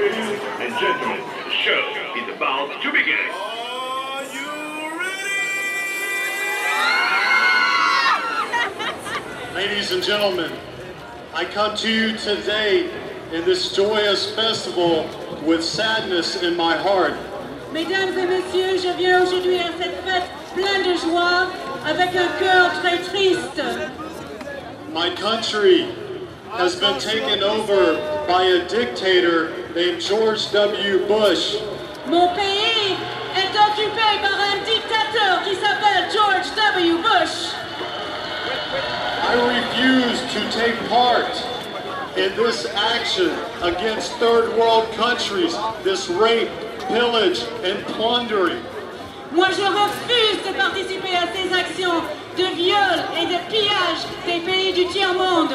Ladies and gentlemen, the show is about to begin. Are you ready? Ladies and gentlemen, I come to you today in this joyous festival with sadness in my heart. Mesdames et messieurs, je viens aujourd'hui à cette fête pleine de joie avec un cœur très triste. My country has been taken over by a dictator named George W. Bush. Mon pays est occupé par un dictateur qui s'appelle George W. Bush. I refuse to take part in this action against third world countries, this rape, pillage, and plundering. Moi, je refuse de participer à ces actions de viol et de pillage des pays du tiers-monde.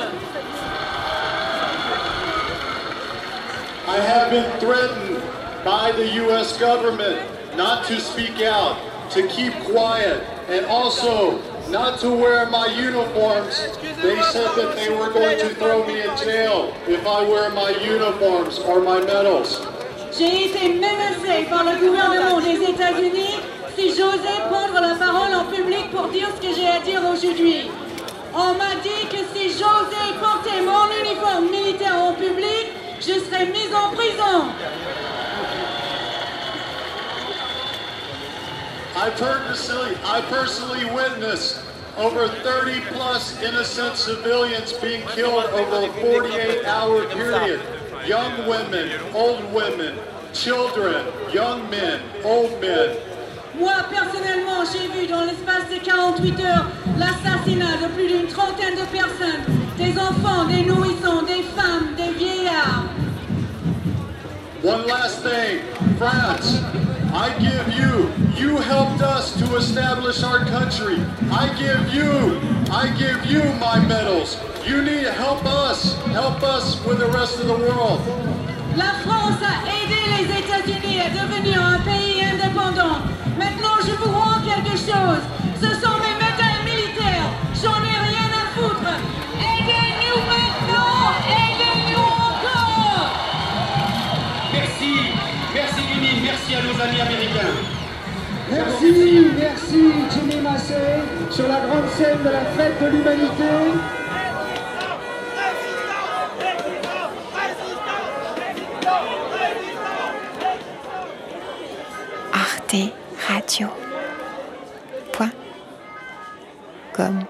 I have been threatened by the U.S. government not to speak out, to keep quiet, and also not to wear my uniforms. They said that they were going to throw me in jail if I wear my uniforms or my medals. J'ai été menacé par le gouvernement des États-Unis si j'osais prendre la parole en public pour dire ce que j'ai à dire aujourd'hui. On m'a dit que si j'osais porter mon uniforme militaire en public, je serais mise en prison. I personally, I personally witnessed over 30 plus innocent civilians being killed over a 48 hour period. Young women, old women, children, young men, old men. Moi, personnellement, j'ai vu dans l'espace de 48 heures l'assassinat de plus d'une trentaine de personnes, des enfants, des nourrissons, One last thing, France, I give you, you helped us to establish our country. I give you, I give you my medals. You need to help us, help us with the rest of the world. La France a aidé les États-Unis à devenir un pays indépendant. À nos amis américains. Merci, merci Jimmy Massé sur la grande scène de la fête de l'humanité. Arte Radio. Point. Com.